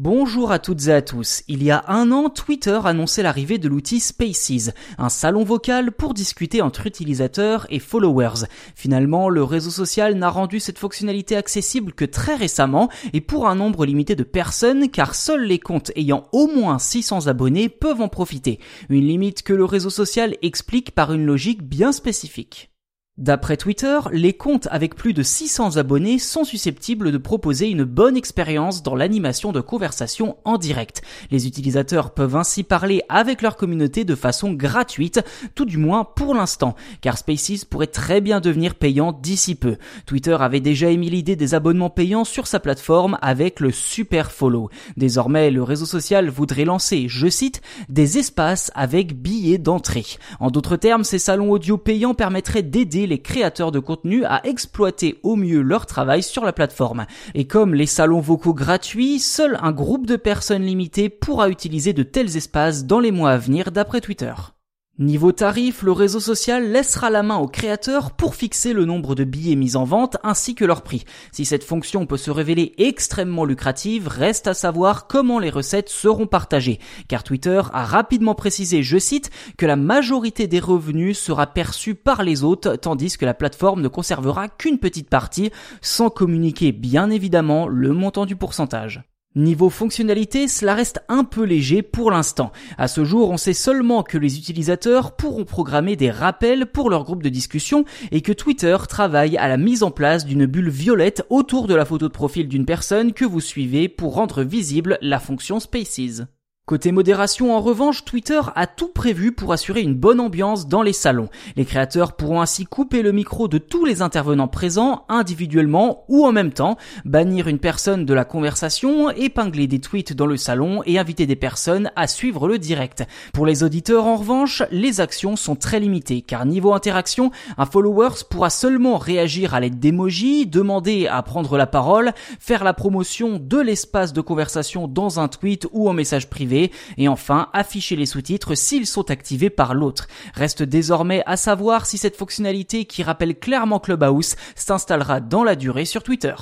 Bonjour à toutes et à tous. Il y a un an, Twitter annonçait l'arrivée de l'outil Spaces, un salon vocal pour discuter entre utilisateurs et followers. Finalement, le réseau social n'a rendu cette fonctionnalité accessible que très récemment et pour un nombre limité de personnes car seuls les comptes ayant au moins 600 abonnés peuvent en profiter. Une limite que le réseau social explique par une logique bien spécifique. D'après Twitter, les comptes avec plus de 600 abonnés sont susceptibles de proposer une bonne expérience dans l'animation de conversations en direct. Les utilisateurs peuvent ainsi parler avec leur communauté de façon gratuite, tout du moins pour l'instant, car Spaces pourrait très bien devenir payant d'ici peu. Twitter avait déjà émis l'idée des abonnements payants sur sa plateforme avec le Super Follow. Désormais, le réseau social voudrait lancer, je cite, des espaces avec billets d'entrée. En d'autres termes, ces salons audio payants permettraient d'aider les créateurs de contenu à exploiter au mieux leur travail sur la plateforme. Et comme les salons vocaux gratuits, seul un groupe de personnes limitées pourra utiliser de tels espaces dans les mois à venir d'après Twitter. Niveau tarif, le réseau social laissera la main aux créateurs pour fixer le nombre de billets mis en vente ainsi que leur prix. Si cette fonction peut se révéler extrêmement lucrative, reste à savoir comment les recettes seront partagées. Car Twitter a rapidement précisé, je cite, que la majorité des revenus sera perçue par les autres tandis que la plateforme ne conservera qu'une petite partie sans communiquer bien évidemment le montant du pourcentage. Niveau fonctionnalité, cela reste un peu léger pour l'instant. À ce jour, on sait seulement que les utilisateurs pourront programmer des rappels pour leur groupe de discussion et que Twitter travaille à la mise en place d'une bulle violette autour de la photo de profil d'une personne que vous suivez pour rendre visible la fonction Spaces. Côté modération, en revanche, Twitter a tout prévu pour assurer une bonne ambiance dans les salons. Les créateurs pourront ainsi couper le micro de tous les intervenants présents individuellement ou en même temps, bannir une personne de la conversation, épingler des tweets dans le salon et inviter des personnes à suivre le direct. Pour les auditeurs, en revanche, les actions sont très limitées car niveau interaction, un follower pourra seulement réagir à l'aide d'emojis, demander à prendre la parole, faire la promotion de l'espace de conversation dans un tweet ou en message privé et enfin afficher les sous-titres s'ils sont activés par l'autre. Reste désormais à savoir si cette fonctionnalité qui rappelle clairement Clubhouse s'installera dans la durée sur Twitter.